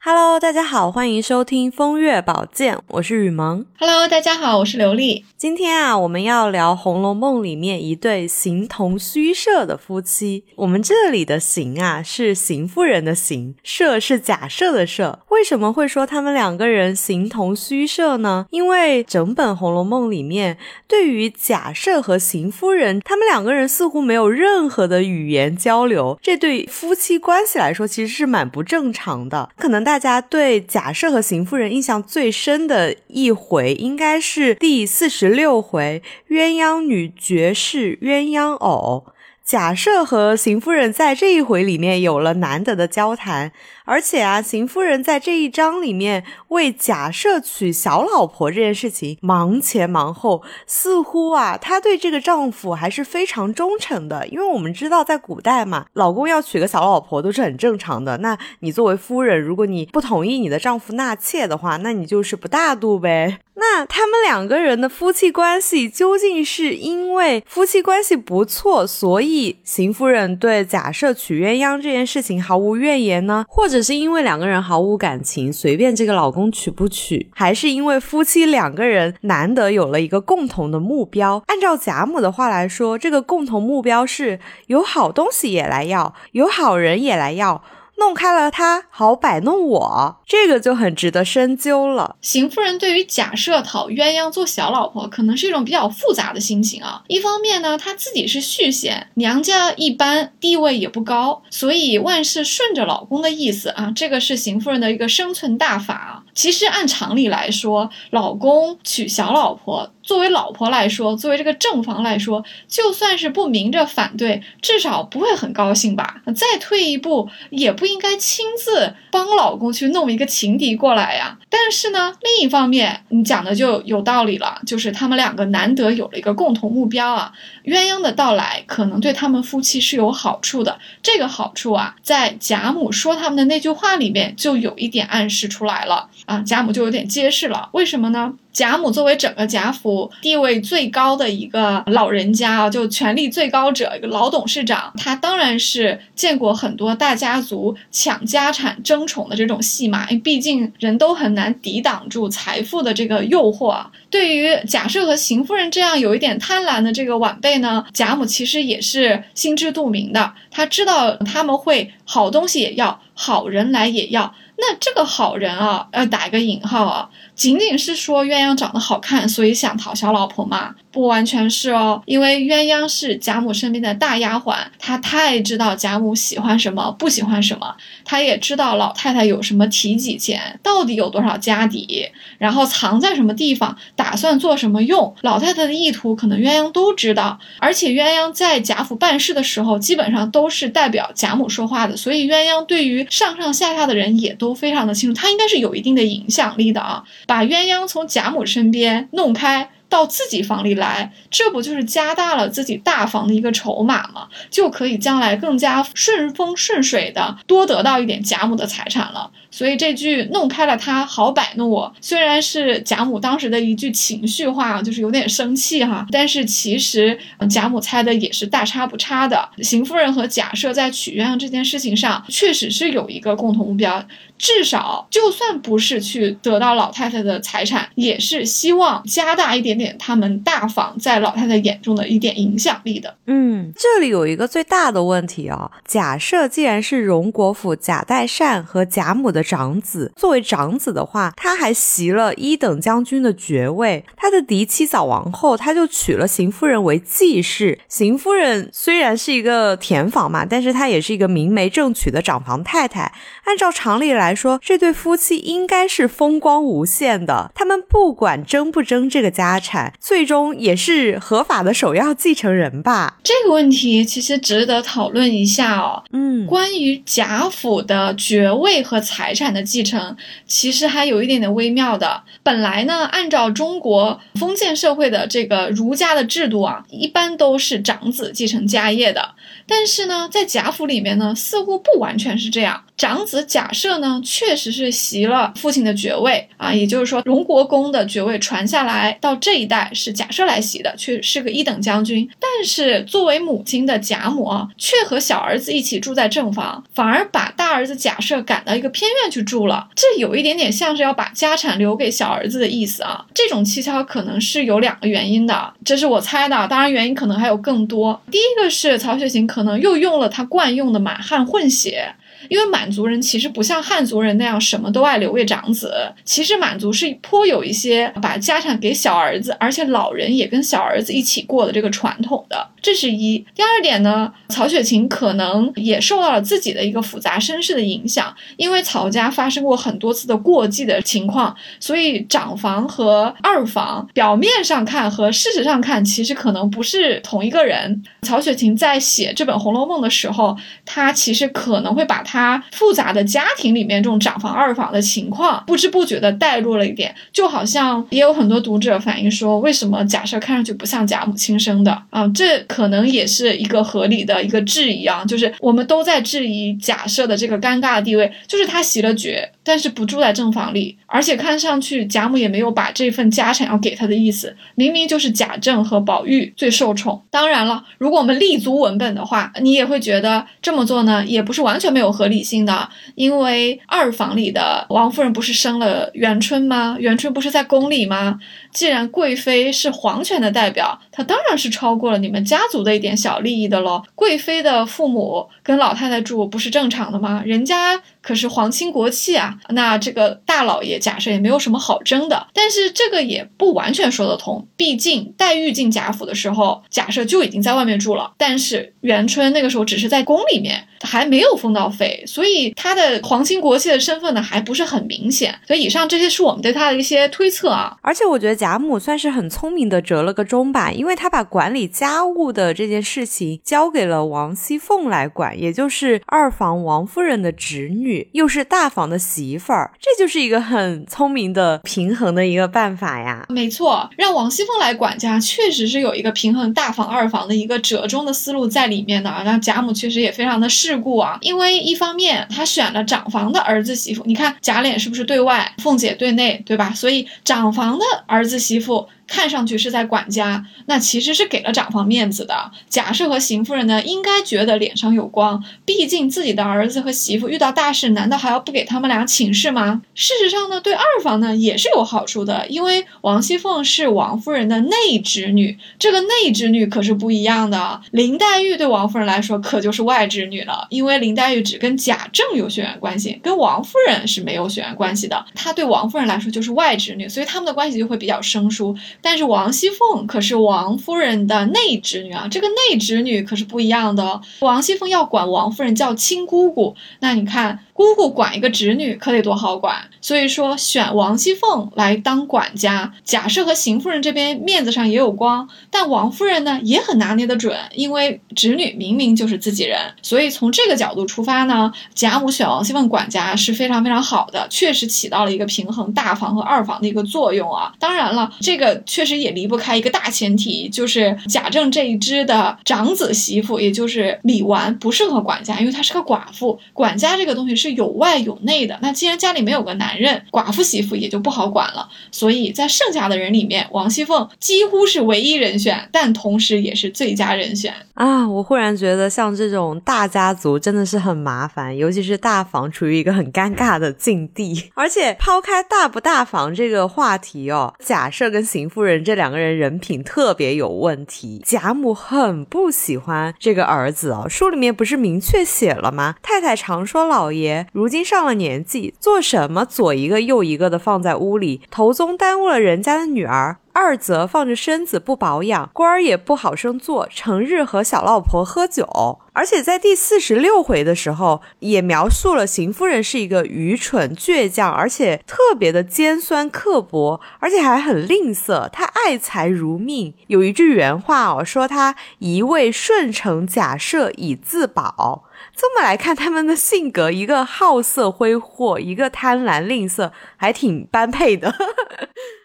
Hello，大家好，欢迎收听风月宝鉴，我是雨萌。Hello，大家好，我是刘丽。今天啊，我们要聊《红楼梦》里面一对形同虚设的夫妻。我们这里的“形”啊，是邢夫人的“邢”，“设”是假设的“设”。为什么会说他们两个人形同虚设呢？因为整本《红楼梦》里面，对于假设和邢夫人，他们两个人似乎没有任何的语言交流。这对夫妻关系来说，其实是蛮不正常的。可能大。家对贾赦和邢夫人印象最深的一回，应该是第四十六回鸳鸯女绝世鸳鸯偶。假设和邢夫人在这一回里面有了难得的交谈，而且啊，邢夫人在这一章里面为假设娶小老婆这件事情忙前忙后，似乎啊，她对这个丈夫还是非常忠诚的。因为我们知道，在古代嘛，老公要娶个小老婆都是很正常的。那你作为夫人，如果你不同意你的丈夫纳妾的话，那你就是不大度呗。那他们两个人的夫妻关系究竟是因为夫妻关系不错，所以邢夫人对假设娶鸳鸯这件事情毫无怨言呢？或者是因为两个人毫无感情，随便这个老公娶不娶？还是因为夫妻两个人难得有了一个共同的目标？按照贾母的话来说，这个共同目标是有好东西也来要，有好人也来要。弄开了他，好摆弄我，这个就很值得深究了。邢夫人对于假设讨鸳鸯做小老婆，可能是一种比较复杂的心情啊。一方面呢，她自己是续弦，娘家一般，地位也不高，所以万事顺着老公的意思啊，这个是邢夫人的一个生存大法啊。其实按常理来说，老公娶小老婆。作为老婆来说，作为这个正房来说，就算是不明着反对，至少不会很高兴吧？再退一步，也不应该亲自帮老公去弄一个情敌过来呀。但是呢，另一方面，你讲的就有道理了，就是他们两个难得有了一个共同目标啊，鸳鸯的到来可能对他们夫妻是有好处的。这个好处啊，在贾母说他们的那句话里面就有一点暗示出来了啊，贾母就有点揭示了，为什么呢？贾母作为整个贾府地位最高的一个老人家啊，就权力最高者，一个老董事长，他当然是见过很多大家族抢家产、争宠的这种戏码。因为毕竟人都很难抵挡住财富的这个诱惑啊。对于贾赦和邢夫人这样有一点贪婪的这个晚辈呢，贾母其实也是心知肚明的，他知道他们会好东西也要，好人来也要。那这个好人啊，要打一个引号啊。仅仅是说鸳鸯长得好看，所以想讨小老婆吗？不完全是哦，因为鸳鸯是贾母身边的大丫鬟，她太知道贾母喜欢什么，不喜欢什么，她也知道老太太有什么体己钱，到底有多少家底，然后藏在什么地方，打算做什么用，老太太的意图可能鸳鸯都知道。而且鸳鸯在贾府办事的时候，基本上都是代表贾母说话的，所以鸳鸯对于上上下下的人也都非常的清楚，她应该是有一定的影响力的啊。把鸳鸯从贾母身边弄开。到自己房里来，这不就是加大了自己大房的一个筹码吗？就可以将来更加顺风顺水的多得到一点贾母的财产了。所以这句弄开了他好摆弄我，虽然是贾母当时的一句情绪化，就是有点生气哈，但是其实贾母猜的也是大差不差的。邢夫人和贾赦在取鸳鸯这件事情上，确实是有一个共同目标。至少，就算不是去得到老太太的财产，也是希望加大一点点他们大房在老太太眼中的一点影响力的。嗯，这里有一个最大的问题啊。假设既然是荣国府贾代善和贾母的长子，作为长子的话，他还袭了一等将军的爵位。他的嫡妻早亡后，他就娶了邢夫人为继室。邢夫人虽然是一个田房嘛，但是她也是一个明媒正娶的长房太太。按照常理来。说，这对夫妻应该是风光无限的。他们不管争不争这个家产，最终也是合法的首要继承人吧？这个问题其实值得讨论一下哦。嗯，关于贾府的爵位和财产的继承，其实还有一点点微妙的。本来呢，按照中国封建社会的这个儒家的制度啊，一般都是长子继承家业的。但是呢，在贾府里面呢，似乎不完全是这样。长子贾赦呢，确实是袭了父亲的爵位啊，也就是说，荣国公的爵位传下来到这一代是贾赦来袭的，却是个一等将军。但是作为母亲的贾母啊，却和小儿子一起住在正房，反而把大儿子贾赦赶到一个偏院去住了，这有一点点像是要把家产留给小儿子的意思啊。这种蹊跷可能是有两个原因的，这是我猜的，当然原因可能还有更多。第一个是曹雪芹可能又用了他惯用的满汉混血。因为满族人其实不像汉族人那样什么都爱留给长子，其实满族是颇有一些把家产给小儿子，而且老人也跟小儿子一起过的这个传统的，这是一。第二点呢，曹雪芹可能也受到了自己的一个复杂身世的影响，因为曹家发生过很多次的过继的情况，所以长房和二房表面上看和事实上看其实可能不是同一个人。曹雪芹在写这本《红楼梦》的时候，他其实可能会把他。他复杂的家庭里面这种长房二房的情况，不知不觉的带入了一点，就好像也有很多读者反映说，为什么假设看上去不像贾母亲生的啊？这可能也是一个合理的一个质疑啊，就是我们都在质疑假设的这个尴尬的地位，就是他袭了爵，但是不住在正房里，而且看上去贾母也没有把这份家产要给他的意思，明明就是贾政和宝玉最受宠。当然了，如果我们立足文本的话，你也会觉得这么做呢，也不是完全没有合。理性的，因为二房里的王夫人不是生了元春吗？元春不是在宫里吗？既然贵妃是皇权的代表，她当然是超过了你们家族的一点小利益的喽。贵妃的父母跟老太太住不是正常的吗？人家可是皇亲国戚啊，那这个大老爷假设也没有什么好争的。但是这个也不完全说得通，毕竟黛玉进贾府的时候，假设就已经在外面住了，但是元春那个时候只是在宫里面，还没有封到妃。所以他的皇亲国戚的身份呢，还不是很明显。所以以上这些是我们对他的一些推测啊。而且我觉得贾母算是很聪明的折了个中吧，因为她把管理家务的这件事情交给了王熙凤来管，也就是二房王夫人的侄女，又是大房的媳妇儿，这就是一个很聪明的平衡的一个办法呀。没错，让王熙凤来管家，确实是有一个平衡大房二房的一个折中的思路在里面的啊。那贾母确实也非常的世故啊，因为一方。面，他选了长房的儿子媳妇，你看贾琏是不是对外，凤姐对内，对吧？所以长房的儿子媳妇。看上去是在管家，那其实是给了长房面子的。贾赦和邢夫人呢，应该觉得脸上有光，毕竟自己的儿子和媳妇遇到大事，难道还要不给他们俩请示吗？事实上呢，对二房呢也是有好处的，因为王熙凤是王夫人的内侄女，这个内侄女可是不一样的。林黛玉对王夫人来说可就是外侄女了，因为林黛玉只跟贾政有血缘关系，跟王夫人是没有血缘关系的。她对王夫人来说就是外侄女，所以他们的关系就会比较生疏。但是王熙凤可是王夫人的内侄女啊，这个内侄女可是不一样的。王熙凤要管王夫人叫亲姑姑，那你看。姑姑管一个侄女可得多好管，所以说选王熙凤来当管家。贾赦和邢夫人这边面子上也有光，但王夫人呢也很拿捏得准，因为侄女明明就是自己人，所以从这个角度出发呢，贾母选王熙凤管家是非常非常好的，确实起到了一个平衡大房和二房的一个作用啊。当然了，这个确实也离不开一个大前提，就是贾政这一支的长子媳妇，也就是李纨不适合管家，因为她是个寡妇，管家这个东西是。有外有内的，那既然家里没有个男人，寡妇媳妇也就不好管了。所以在剩下的人里面，王熙凤几乎是唯一人选，但同时也是最佳人选啊！我忽然觉得，像这种大家族真的是很麻烦，尤其是大房处于一个很尴尬的境地。而且抛开大不大房这个话题哦，贾赦跟邢夫人这两个人人品特别有问题。贾母很不喜欢这个儿子哦，书里面不是明确写了吗？太太常说老爷。如今上了年纪，做什么左一个右一个的放在屋里，头宗耽误了人家的女儿，二则放着身子不保养，官儿也不好生做，成日和小老婆喝酒。而且在第四十六回的时候，也描述了邢夫人是一个愚蠢倔强，而且特别的尖酸刻薄，而且还很吝啬。她爱财如命，有一句原话哦，说她一味顺承假设以自保。这么来看，他们的性格，一个好色挥霍，一个贪婪吝啬，还挺般配的。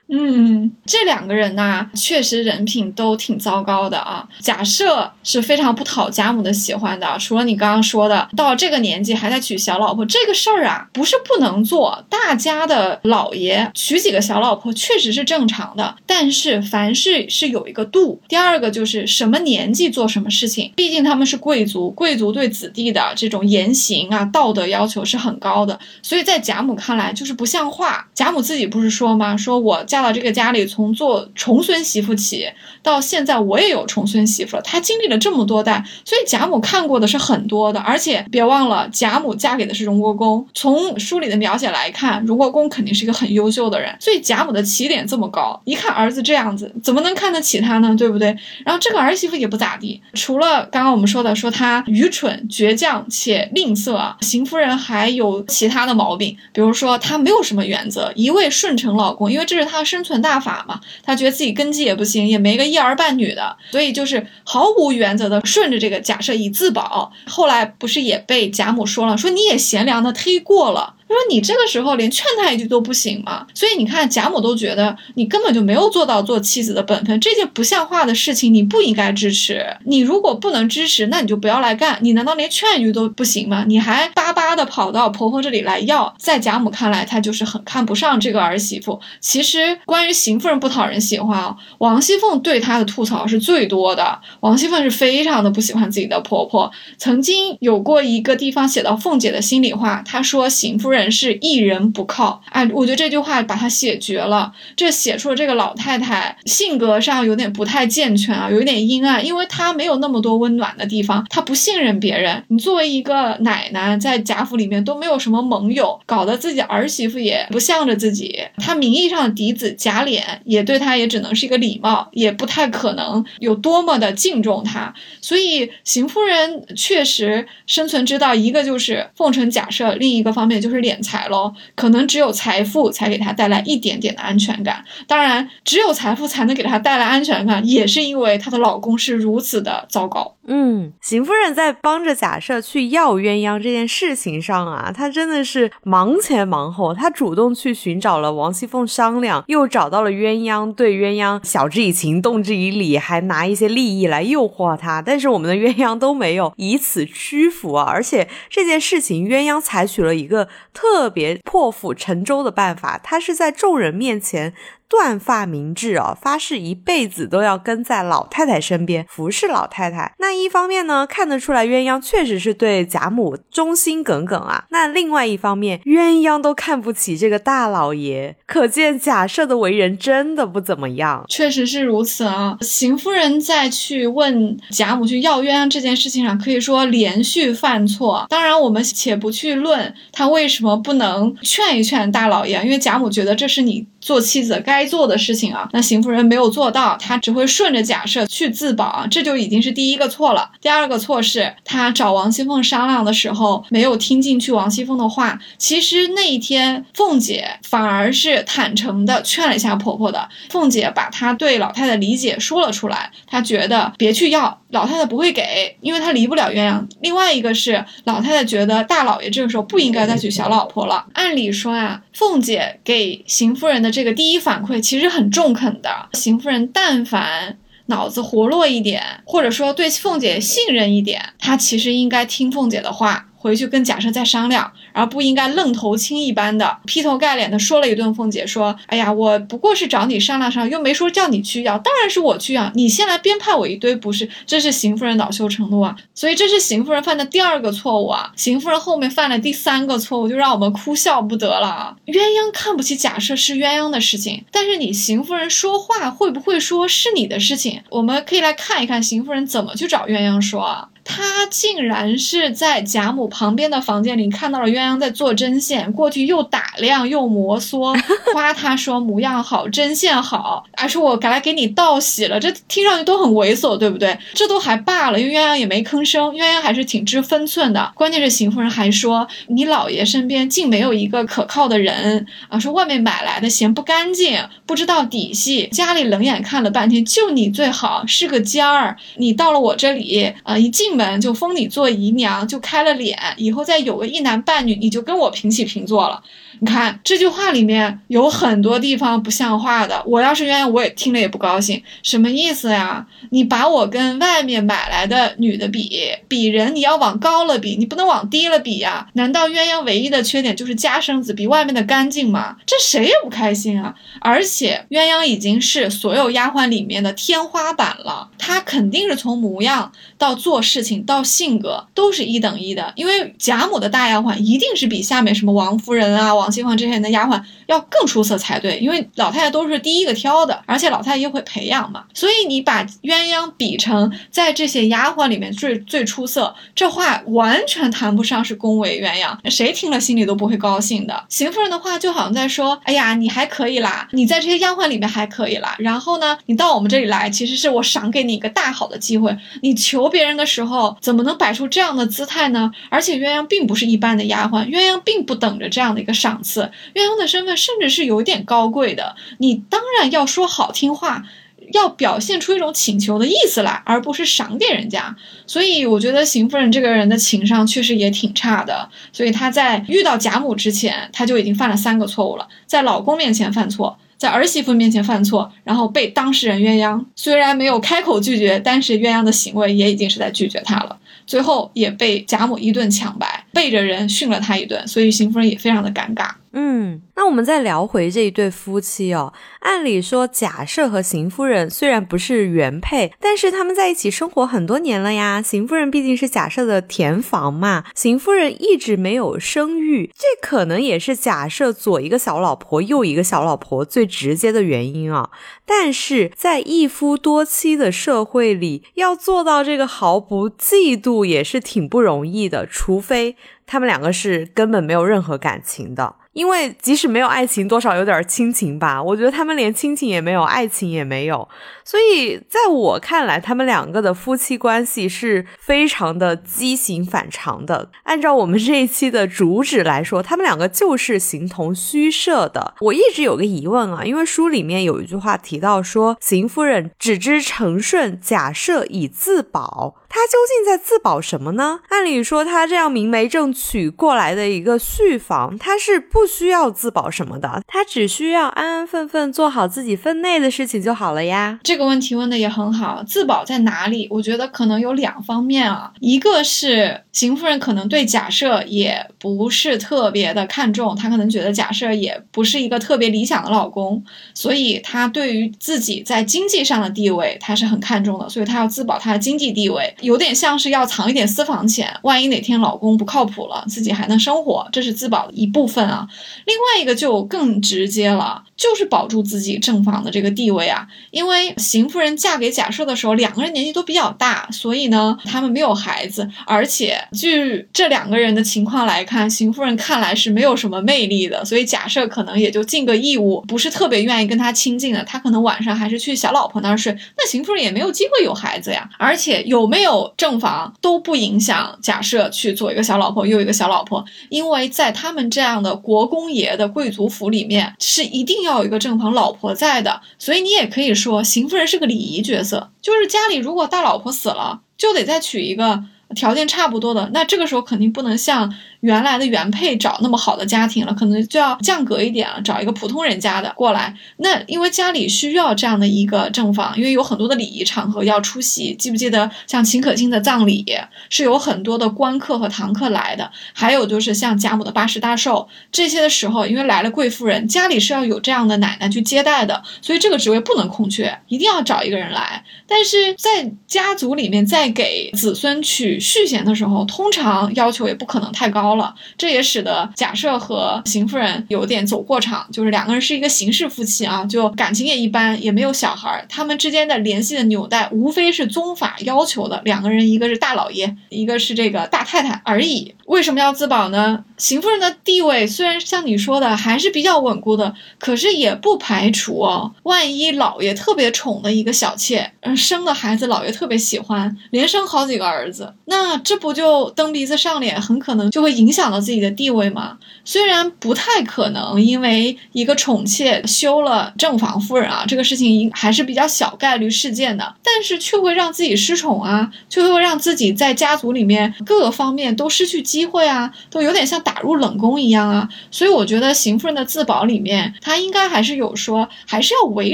嗯，这两个人呐，确实人品都挺糟糕的啊。贾赦是非常不讨贾母的喜欢的，除了你刚刚说的，到这个年纪还在娶小老婆这个事儿啊，不是不能做。大家的老爷娶几个小老婆确实是正常的，但是凡事是有一个度。第二个就是什么年纪做什么事情，毕竟他们是贵族，贵族对子弟的这种言行啊、道德要求是很高的，所以在贾母看来就是不像话。贾母自己不是说吗？说我。嫁到这个家里，从做重孙媳妇起，到现在我也有重孙媳妇了。她经历了这么多代，所以贾母看过的是很多的。而且别忘了，贾母嫁给的是荣国公。从书里的描写来看，荣国公肯定是一个很优秀的人。所以贾母的起点这么高，一看儿子这样子，怎么能看得起他呢？对不对？然后这个儿媳妇也不咋地，除了刚刚我们说的，说她愚蠢、倔强且吝啬，邢夫人还有其他的毛病，比如说她没有什么原则，一味顺承老公，因为这是她。生存大法嘛，他觉得自己根基也不行，也没个一儿半女的，所以就是毫无原则的顺着这个假设以自保。后来不是也被贾母说了，说你也贤良的忒过了。说你这个时候连劝他一句都不行吗？所以你看贾母都觉得你根本就没有做到做妻子的本分，这件不像话的事情你不应该支持。你如果不能支持，那你就不要来干。你难道连劝一句都不行吗？你还巴巴的跑到婆婆这里来要，在贾母看来，她就是很看不上这个儿媳妇。其实关于邢夫人不讨人喜欢啊，王熙凤对她的吐槽是最多的。王熙凤是非常的不喜欢自己的婆婆。曾经有过一个地方写到凤姐的心里话，她说邢夫人。人是一人不靠，哎，我觉得这句话把它写绝了。这写出了这个老太太性格上有点不太健全啊，有一点阴暗，因为她没有那么多温暖的地方，她不信任别人。你作为一个奶奶，在贾府里面都没有什么盟友，搞得自己儿媳妇也不向着自己。她名义上的嫡子贾琏也对她也只能是一个礼貌，也不太可能有多么的敬重她。所以邢夫人确实生存之道，一个就是奉承假设，另一个方面就是敛。财喽，可能只有财富才给她带来一点点的安全感。当然，只有财富才能给她带来安全感，也是因为她的老公是如此的糟糕。嗯，邢夫人在帮着贾赦去要鸳鸯这件事情上啊，她真的是忙前忙后。她主动去寻找了王熙凤商量，又找到了鸳鸯，对鸳鸯晓之以情，动之以理，还拿一些利益来诱惑她。但是我们的鸳鸯都没有以此屈服啊！而且这件事情，鸳鸯采取了一个特别破釜沉舟的办法，她是在众人面前。断发明志啊，发誓一辈子都要跟在老太太身边服侍老太太。那一方面呢，看得出来鸳鸯确实是对贾母忠心耿耿啊。那另外一方面，鸳鸯都看不起这个大老爷，可见贾赦的为人真的不怎么样。确实是如此啊。邢夫人在去问贾母去要鸳鸯这件事情上，可以说连续犯错。当然，我们且不去论他为什么不能劝一劝大老爷，因为贾母觉得这是你。做妻子该该做的事情啊，那邢夫人没有做到，她只会顺着假设去自保啊，这就已经是第一个错了。第二个错是她找王熙凤商量的时候没有听进去王熙凤的话。其实那一天凤姐反而是坦诚的劝了一下婆婆的，凤姐把她对老太太理解说了出来，她觉得别去要。老太太不会给，因为她离不了鸳鸯。另外一个是老太太觉得大老爷这个时候不应该再娶小老婆了。按理说啊，凤姐给邢夫人的这个第一反馈对其实很中肯的。邢夫人但凡脑子活络一点，或者说对凤姐信任一点，她其实应该听凤姐的话。回去跟贾赦再商量，而不应该愣头青一般的劈头盖脸的说了一顿。凤姐说：“哎呀，我不过是找你商量商量，又没说叫你去要，当然是我去要。你先来编排我一堆，不是？这是邢夫人恼羞成怒啊！所以这是邢夫人犯的第二个错误啊！邢夫人后面犯了第三个错误，就让我们哭笑不得了。鸳鸯看不起贾赦是鸳鸯的事情，但是你邢夫人说话会不会说是你的事情？我们可以来看一看邢夫人怎么去找鸳鸯说啊。”他竟然是在贾母旁边的房间里看到了鸳鸯在做针线，过去又打量又摩挲，夸他说模样好，针线好，还说我赶来给你道喜了。这听上去都很猥琐，对不对？这都还罢了，因为鸳鸯也没吭声，鸳鸯还是挺知分寸的。关键是邢夫人还说你老爷身边竟没有一个可靠的人啊，说外面买来的嫌不干净，不知道底细，家里冷眼看了半天，就你最好是个尖儿。你到了我这里啊，一进。门就封你做姨娘，就开了脸，以后再有个一男半女，你就跟我平起平坐了。你看这句话里面有很多地方不像话的，我要是鸳鸯，我也听了也不高兴。什么意思呀？你把我跟外面买来的女的比比人，你要往高了比，你不能往低了比呀？难道鸳鸯唯一的缺点就是家生子比外面的干净吗？这谁也不开心啊！而且鸳鸯已经是所有丫鬟里面的天花板了，她肯定是从模样到做事情到性格都是一等一的，因为贾母的大丫鬟一定是比下面什么王夫人啊、王。喜欢这些人的丫鬟要更出色才对，因为老太太都是第一个挑的，而且老太太又会培养嘛，所以你把鸳鸯比成在这些丫鬟里面最最出色，这话完全谈不上是恭维鸳鸯，谁听了心里都不会高兴的。邢夫人的话就好像在说，哎呀，你还可以啦，你在这些丫鬟里面还可以啦，然后呢，你到我们这里来，其实是我赏给你一个大好的机会，你求别人的时候怎么能摆出这样的姿态呢？而且鸳鸯并不是一般的丫鬟，鸳鸯并不等着这样的一个赏。赐鸳鸯的身份甚至是有点高贵的，你当然要说好听话，要表现出一种请求的意思来，而不是赏给人家。所以我觉得邢夫人这个人的情商确实也挺差的。所以她在遇到贾母之前，她就已经犯了三个错误了：在老公面前犯错，在儿媳妇面前犯错，然后被当事人鸳鸯虽然没有开口拒绝，但是鸳鸯的行为也已经是在拒绝她了。最后也被贾母一顿抢白，背着人训了他一顿，所以邢夫人也非常的尴尬。嗯，那我们再聊回这一对夫妻哦。按理说，贾赦和邢夫人虽然不是原配，但是他们在一起生活很多年了呀。邢夫人毕竟是贾赦的田房嘛，邢夫人一直没有生育，这可能也是贾赦左一个小老婆右一个小老婆最直接的原因啊。但是在一夫多妻的社会里，要做到这个毫不嫉妒也是挺不容易的，除非他们两个是根本没有任何感情的。因为即使是没有爱情，多少有点亲情吧。我觉得他们连亲情也没有，爱情也没有。所以在我看来，他们两个的夫妻关系是非常的畸形反常的。按照我们这一期的主旨来说，他们两个就是形同虚设的。我一直有个疑问啊，因为书里面有一句话提到说，邢夫人只知承顺假设以自保。他究竟在自保什么呢？按理说，他这样明媒正娶过来的一个续房，他是不需要自保什么的，他只需要安安分分做好自己分内的事情就好了呀。这个问题问的也很好，自保在哪里？我觉得可能有两方面啊，一个是邢夫人可能对假设也不是特别的看重，她可能觉得假设也不是一个特别理想的老公，所以她对于自己在经济上的地位，她是很看重的，所以她要自保她的经济地位。有点像是要藏一点私房钱，万一哪天老公不靠谱了，自己还能生活，这是自保的一部分啊。另外一个就更直接了，就是保住自己正房的这个地位啊。因为邢夫人嫁给贾赦的时候，两个人年纪都比较大，所以呢，他们没有孩子，而且据这两个人的情况来看，邢夫人看来是没有什么魅力的，所以贾赦可能也就尽个义务，不是特别愿意跟他亲近的。他可能晚上还是去小老婆那儿睡，那邢夫人也没有机会有孩子呀。而且有没有？正房都不影响假设去做一个小老婆，又一个小老婆，因为在他们这样的国公爷的贵族府里面，是一定要有一个正房老婆在的。所以你也可以说，邢夫人是个礼仪角色，就是家里如果大老婆死了，就得再娶一个条件差不多的。那这个时候肯定不能像。原来的原配找那么好的家庭了，可能就要降格一点了，找一个普通人家的过来。那因为家里需要这样的一个正房，因为有很多的礼仪场合要出席。记不记得像秦可卿的葬礼是有很多的官客和堂客来的？还有就是像贾母的八十大寿这些的时候，因为来了贵夫人，家里是要有这样的奶奶去接待的，所以这个职位不能空缺，一定要找一个人来。但是在家族里面，在给子孙娶续弦的时候，通常要求也不可能太高。了，这也使得贾赦和邢夫人有点走过场，就是两个人是一个形式夫妻啊，就感情也一般，也没有小孩，他们之间的联系的纽带无非是宗法要求的，两个人一个是大老爷，一个是这个大太太而已。为什么要自保呢？邢夫人的地位虽然像你说的还是比较稳固的，可是也不排除哦，万一老爷特别宠的一个小妾，嗯，生的孩子老爷特别喜欢，连生好几个儿子，那这不就蹬鼻子上脸，很可能就会引。影响到自己的地位吗？虽然不太可能，因为一个宠妾休了正房夫人啊，这个事情还是比较小概率事件的，但是却会让自己失宠啊，却会让自己在家族里面各个方面都失去机会啊，都有点像打入冷宫一样啊。所以我觉得邢夫人的自保里面，她应该还是有说，还是要维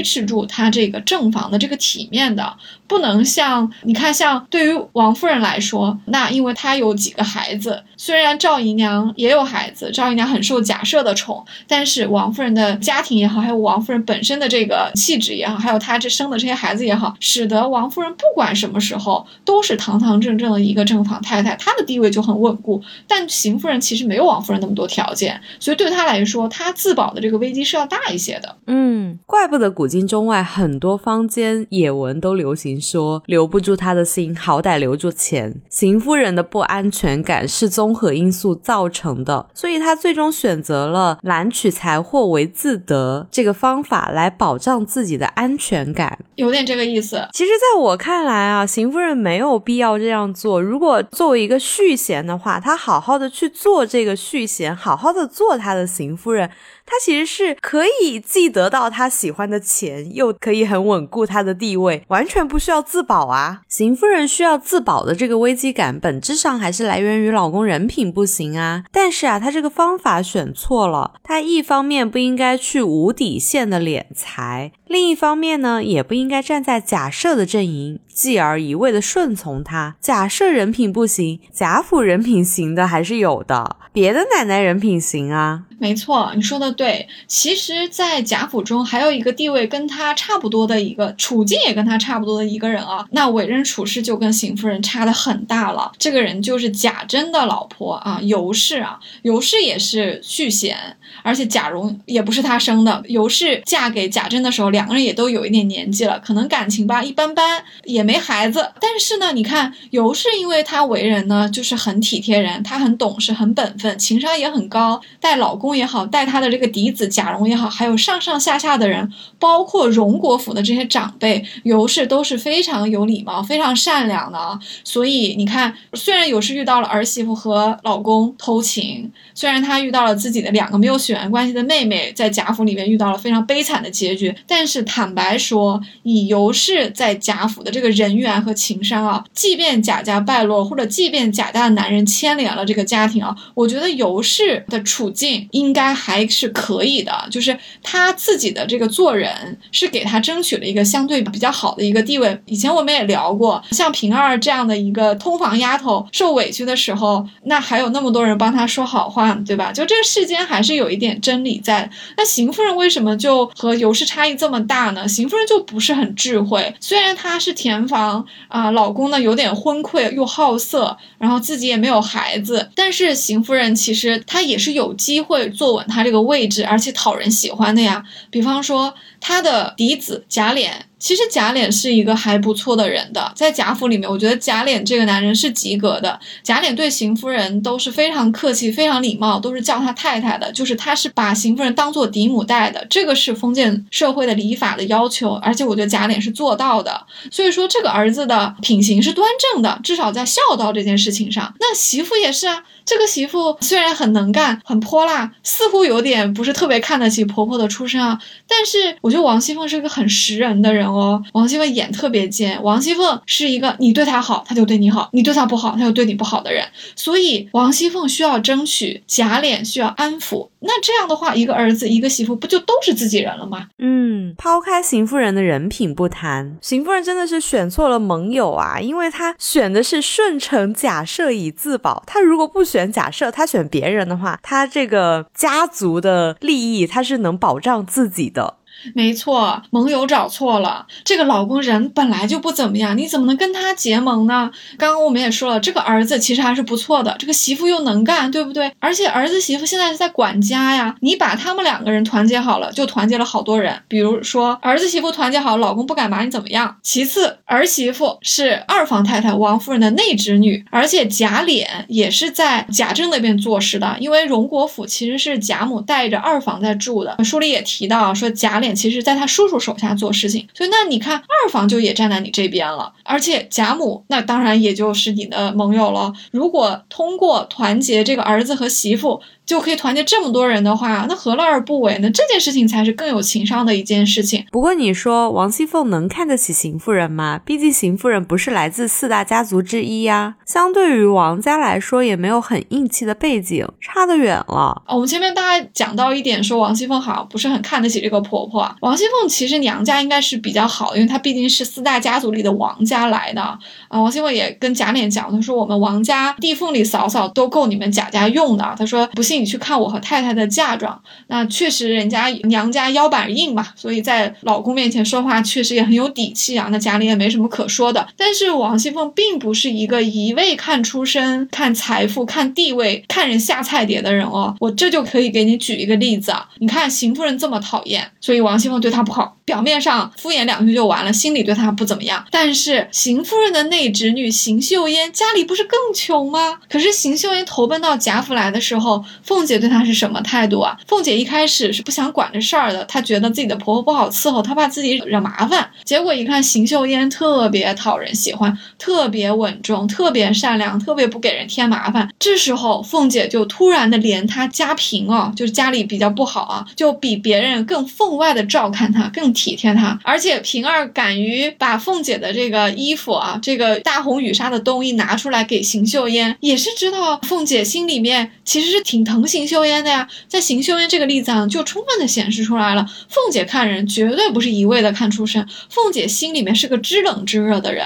持住她这个正房的这个体面的。不能像你看，像对于王夫人来说，那因为她有几个孩子，虽然赵姨娘也有孩子，赵姨娘很受贾赦的宠，但是王夫人的家庭也好，还有王夫人本身的这个气质也好，还有她这生的这些孩子也好，使得王夫人不管什么时候都是堂堂正正的一个正房太太，她的地位就很稳固。但邢夫人其实没有王夫人那么多条件，所以对她来说，她自保的这个危机是要大一些的。嗯，怪不得古今中外很多坊间野闻都流行。说留不住他的心，好歹留住钱。邢夫人的不安全感是综合因素造成的，所以她最终选择了揽取财货为自得这个方法来保障自己的安全感，有点这个意思。其实，在我看来啊，邢夫人没有必要这样做。如果作为一个续弦的话，她好好的去做这个续弦，好好的做她的邢夫人。他其实是可以既得到他喜欢的钱，又可以很稳固他的地位，完全不需要自保啊。邢夫人需要自保的这个危机感，本质上还是来源于老公人品不行啊。但是啊，她这个方法选错了。她一方面不应该去无底线的敛财，另一方面呢，也不应该站在假设的阵营，继而一味的顺从他。假设人品不行，贾府人品行的还是有的，别的奶奶人品行啊。没错，你说的对。其实，在贾府中还有一个地位跟他差不多的一个处境也跟他差不多的一个人啊，那为人处事就跟邢夫人差的很大了。这个人就是贾珍的老婆啊，尤氏啊。尤氏也是续弦，而且贾蓉也不是她生的。尤氏嫁给贾珍的时候，两个人也都有一点年纪了，可能感情吧一般般，也没没孩子。但是呢，你看尤氏，因为她为人呢就是很体贴人，她很懂事，很本分，情商也很高，待老公。也好，带她的这个嫡子贾蓉也好，还有上上下下的人，包括荣国府的这些长辈，尤氏都是非常有礼貌、非常善良的啊。所以你看，虽然尤氏遇到了儿媳妇和老公偷情，虽然她遇到了自己的两个没有血缘关系的妹妹，在贾府里面遇到了非常悲惨的结局，但是坦白说，以尤氏在贾府的这个人缘和情商啊，即便贾家败落，或者即便贾家的男人牵连了这个家庭啊，我觉得尤氏的处境。应该还是可以的，就是他自己的这个做人是给他争取了一个相对比较好的一个地位。以前我们也聊过，像平儿这样的一个通房丫头受委屈的时候，那还有那么多人帮她说好话，对吧？就这个世间还是有一点真理在。那邢夫人为什么就和尤氏差异这么大呢？邢夫人就不是很智慧，虽然她是田房啊，老公呢有点昏聩又好色，然后自己也没有孩子，但是邢夫人其实她也是有机会。坐稳她这个位置，而且讨人喜欢的呀。比方说，他的嫡子贾琏。其实贾琏是一个还不错的人的，在贾府里面，我觉得贾琏这个男人是及格的。贾琏对邢夫人都是非常客气、非常礼貌，都是叫他太太的，就是他是把邢夫人当做嫡母带的，这个是封建社会的礼法的要求，而且我觉得贾琏是做到的。所以说，这个儿子的品行是端正的，至少在孝道这件事情上。那媳妇也是啊，这个媳妇虽然很能干、很泼辣，似乎有点不是特别看得起婆婆的出身啊，但是我觉得王熙凤是一个很识人的人。哦，王熙凤眼特别尖。王熙凤是一个你对她好，她就对你好；你对她不好，她就对你不好的人。所以王熙凤需要争取，贾琏需要安抚。那这样的话，一个儿子一个媳妇不就都是自己人了吗？嗯，抛开邢夫人的人品不谈，邢夫人真的是选错了盟友啊！因为她选的是顺承贾赦以自保。她如果不选贾赦，她选别人的话，她这个家族的利益，她是能保障自己的。没错，盟友找错了。这个老公人本来就不怎么样，你怎么能跟他结盟呢？刚刚我们也说了，这个儿子其实还是不错的，这个媳妇又能干，对不对？而且儿子媳妇现在是在管家呀，你把他们两个人团结好了，就团结了好多人。比如说儿子媳妇团结好，老公不敢把你怎么样。其次，儿媳妇是二房太太王夫人的内侄女，而且贾琏也是在贾政那边做事的，因为荣国府其实是贾母带着二房在住的。书里也提到说贾琏。其实在他叔叔手下做事情，所以那你看二房就也站在你这边了，而且贾母那当然也就是你的盟友了。如果通过团结这个儿子和媳妇。就可以团结这么多人的话，那何乐而不为呢？这件事情才是更有情商的一件事情。不过你说王熙凤能看得起邢夫人吗？毕竟邢夫人不是来自四大家族之一呀，相对于王家来说，也没有很硬气的背景，差得远了。我们前面大家讲到一点，说王熙凤好像不是很看得起这个婆婆。王熙凤其实娘家应该是比较好，因为她毕竟是四大家族里的王家来的啊。王熙凤也跟贾琏讲，她说我们王家地缝里扫扫都够你们贾家用的。她说不信。你去看我和太太的嫁妆，那确实人家娘家腰板硬嘛，所以在老公面前说话确实也很有底气啊。那家里也没什么可说的。但是王熙凤并不是一个一味看出身、看财富、看地位、看人下菜碟的人哦。我这就可以给你举一个例子啊。你看邢夫人这么讨厌，所以王熙凤对她不好，表面上敷衍两句就完了，心里对她不怎么样。但是邢夫人的内侄女邢岫烟家里不是更穷吗？可是邢岫烟投奔到贾府来的时候。凤姐对她是什么态度啊？凤姐一开始是不想管这事儿的，她觉得自己的婆婆不好伺候，她怕自己惹麻烦。结果一看邢岫烟特别讨人喜欢，特别稳重，特别善良，特别不给人添麻烦。这时候凤姐就突然的怜她家贫哦，就是家里比较不好啊，就比别人更分外的照看她，更体贴她。而且平儿敢于把凤姐的这个衣服啊，这个大红羽纱的冬衣拿出来给邢岫烟，也是知道凤姐心里面其实是挺疼。邢岫烟的呀，在邢岫烟这个例子上就充分的显示出来了。凤姐看人绝对不是一味的看出身，凤姐心里面是个知冷知热的人。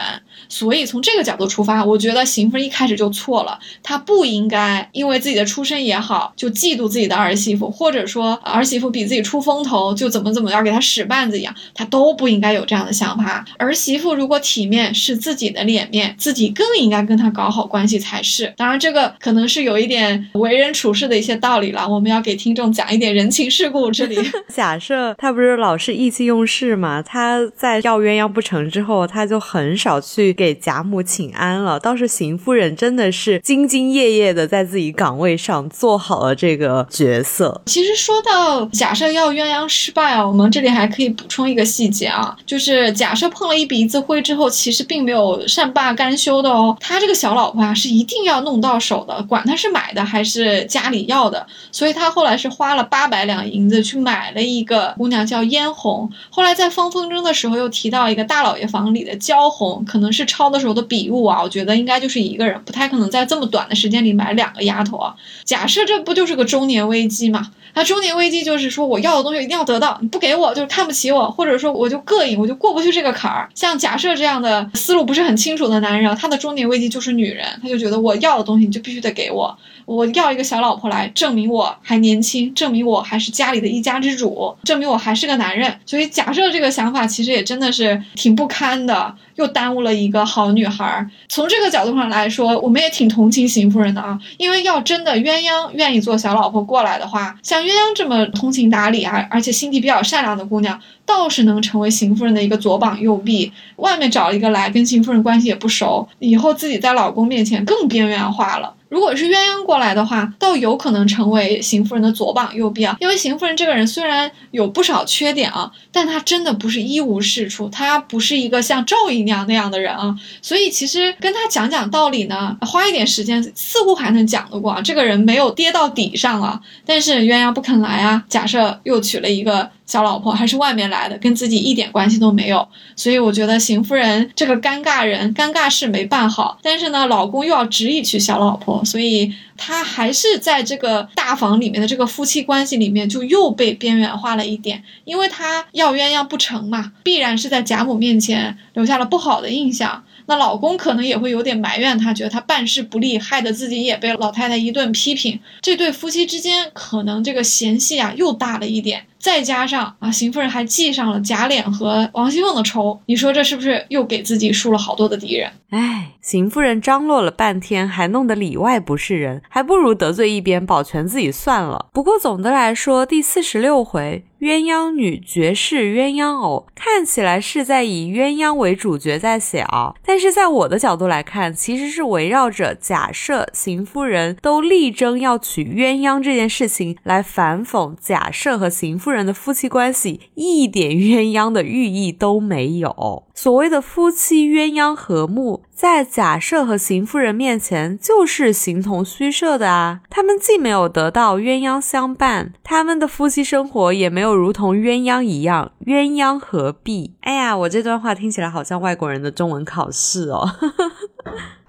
所以从这个角度出发，我觉得邢夫人一开始就错了。她不应该因为自己的出身也好，就嫉妒自己的儿媳妇，或者说儿媳妇比自己出风头，就怎么怎么样给她使绊子一样，她都不应该有这样的想法。儿媳妇如果体面是自己的脸面，自己更应该跟她搞好关系才是。当然，这个可能是有一点为人处事的一些道理了。我们要给听众讲一点人情世故。这 里假设她不是老是意气用事嘛？她在要鸳鸯不成之后，她就很少去。给贾母请安了，倒是邢夫人真的是兢兢业业的在自己岗位上做好了这个角色。其实说到假设要鸳鸯失败啊，我们这里还可以补充一个细节啊，就是假设碰了一鼻子灰之后，其实并没有善罢甘休的哦。他这个小老婆啊，是一定要弄到手的，管他是买的还是家里要的。所以他后来是花了八百两银子去买了一个姑娘叫嫣红。后来在放风筝的时候又提到一个大老爷房里的娇红，可能是。抄的时候的笔误啊，我觉得应该就是一个人，不太可能在这么短的时间里买两个丫头啊。假设这不就是个中年危机嘛？那中年危机就是说我要的东西一定要得到，你不给我就是看不起我，或者说我就膈应，我就过不去这个坎儿。像假设这样的思路不是很清楚的男人，他的中年危机就是女人，他就觉得我要的东西你就必须得给我。我要一个小老婆来证明我还年轻，证明我还是家里的一家之主，证明我还是个男人。所以假设这个想法其实也真的是挺不堪的，又耽误了一个好女孩。从这个角度上来说，我们也挺同情邢夫人的啊，因为要真的鸳鸯愿意做小老婆过来的话，像鸳鸯这么通情达理啊，而且心地比较善良的姑娘，倒是能成为邢夫人的一个左膀右臂。外面找一个来跟邢夫人关系也不熟，以后自己在老公面前更边缘化了。如果是鸳鸯过来的话，倒有可能成为邢夫人的左膀右臂啊。因为邢夫人这个人虽然有不少缺点啊，但她真的不是一无是处，她不是一个像赵姨娘那样的人啊。所以其实跟她讲讲道理呢，花一点时间似乎还能讲得过啊。这个人没有跌到底上啊，但是鸳鸯不肯来啊。假设又娶了一个。小老婆还是外面来的，跟自己一点关系都没有，所以我觉得邢夫人这个尴尬人，尴尬事没办好。但是呢，老公又要执意娶小老婆，所以她还是在这个大房里面的这个夫妻关系里面就又被边缘化了一点，因为她要鸳鸯不成嘛，必然是在贾母面前留下了不好的印象。那老公可能也会有点埋怨她，觉得她办事不力，害得自己也被老太太一顿批评。这对夫妻之间可能这个嫌隙啊又大了一点。再加上啊，邢夫人还记上了贾琏和王熙凤的仇，你说这是不是又给自己树了好多的敌人？哎，邢夫人张罗了半天，还弄得里外不是人，还不如得罪一边，保全自己算了。不过总的来说，第四十六回。鸳鸯女绝世鸳鸯偶，看起来是在以鸳鸯为主角在写啊，但是在我的角度来看，其实是围绕着假设邢夫人都力争要娶鸳鸯这件事情来反讽假设和邢夫人人的夫妻关系一点鸳鸯的寓意都没有。所谓的夫妻鸳鸯和睦，在假设和邢夫人面前就是形同虚设的啊！他们既没有得到鸳鸯相伴，他们的夫妻生活也没有如同鸳鸯一样鸳鸯合璧。哎呀，我这段话听起来好像外国人的中文考试哦。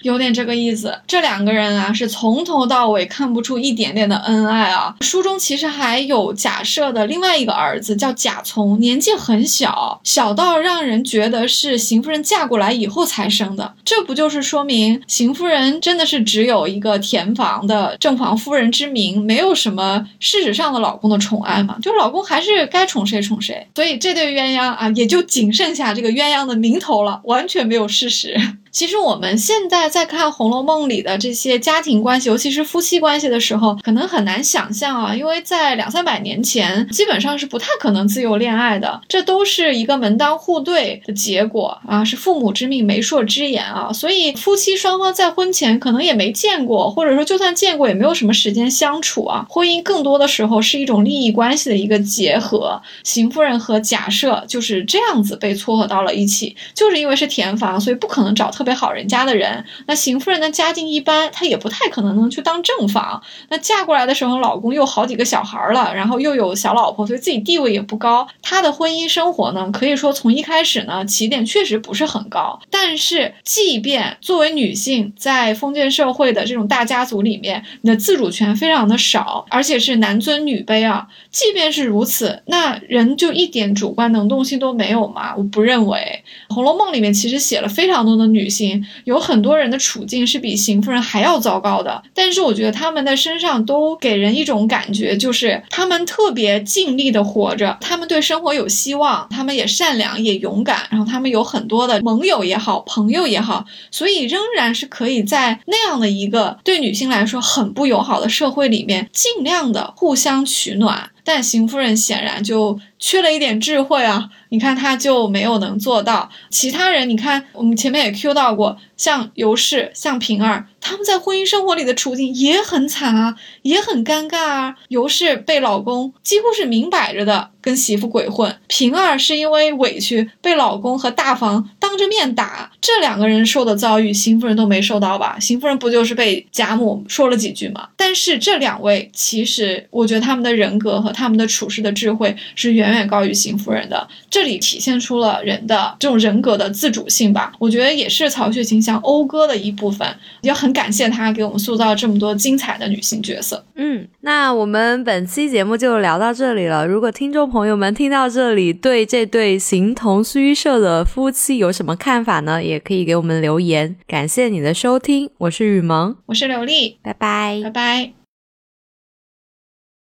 有点这个意思，这两个人啊是从头到尾看不出一点点的恩爱啊。书中其实还有贾赦的另外一个儿子叫贾从，年纪很小，小到让人觉得是邢夫人嫁过来以后才生的。这不就是说明邢夫人真的是只有一个田房的正房夫人之名，没有什么事实上的老公的宠爱嘛？就老公还是该宠谁宠谁。所以这对鸳鸯啊，也就仅剩下这个鸳鸯的名头了，完全没有事实。其实我们现在在看《红楼梦》里的这些家庭关系，尤其是夫妻关系的时候，可能很难想象啊，因为在两三百年前，基本上是不太可能自由恋爱的，这都是一个门当户对的结果啊，是父母之命、媒妁之言啊，所以夫妻双方在婚前可能也没见过，或者说就算见过，也没有什么时间相处啊。婚姻更多的时候是一种利益关系的一个结合。邢夫人和贾赦就是这样子被撮合到了一起，就是因为是田房，所以不可能找特。特别好人家的人，那邢夫人的家境一般，她也不太可能能去当正房。那嫁过来的时候，老公又好几个小孩了，然后又有小老婆，所以自己地位也不高。她的婚姻生活呢，可以说从一开始呢，起点确实不是很高。但是，即便作为女性，在封建社会的这种大家族里面，你的自主权非常的少，而且是男尊女卑啊。即便是如此，那人就一点主观能动性都没有吗？我不认为，《红楼梦》里面其实写了非常多的女性。有很多人人的处境是比邢夫人还要糟糕的，但是我觉得他们的身上都给人一种感觉，就是他们特别尽力的活着，他们对生活有希望，他们也善良也勇敢，然后他们有很多的盟友也好，朋友也好，所以仍然是可以在那样的一个对女性来说很不友好的社会里面，尽量的互相取暖。但邢夫人显然就缺了一点智慧啊！你看，她就没有能做到。其他人，你看，我们前面也 Q 到过，像尤氏、像平儿。他们在婚姻生活里的处境也很惨啊，也很尴尬啊。尤氏被老公几乎是明摆着的跟媳妇鬼混，平儿是因为委屈被老公和大房当着面打。这两个人受的遭遇，邢夫人都没受到吧？邢夫人不就是被贾母说了几句吗？但是这两位，其实我觉得他们的人格和他们的处事的智慧是远远高于邢夫人的。这里体现出了人的这种人格的自主性吧？我觉得也是曹雪芹想讴歌的一部分，也很。感谢她给我们塑造这么多精彩的女性角色。嗯，那我们本期节目就聊到这里了。如果听众朋友们听到这里，对这对形同虚设的夫妻有什么看法呢？也可以给我们留言。感谢你的收听，我是雨萌，我是刘丽，拜拜，拜拜。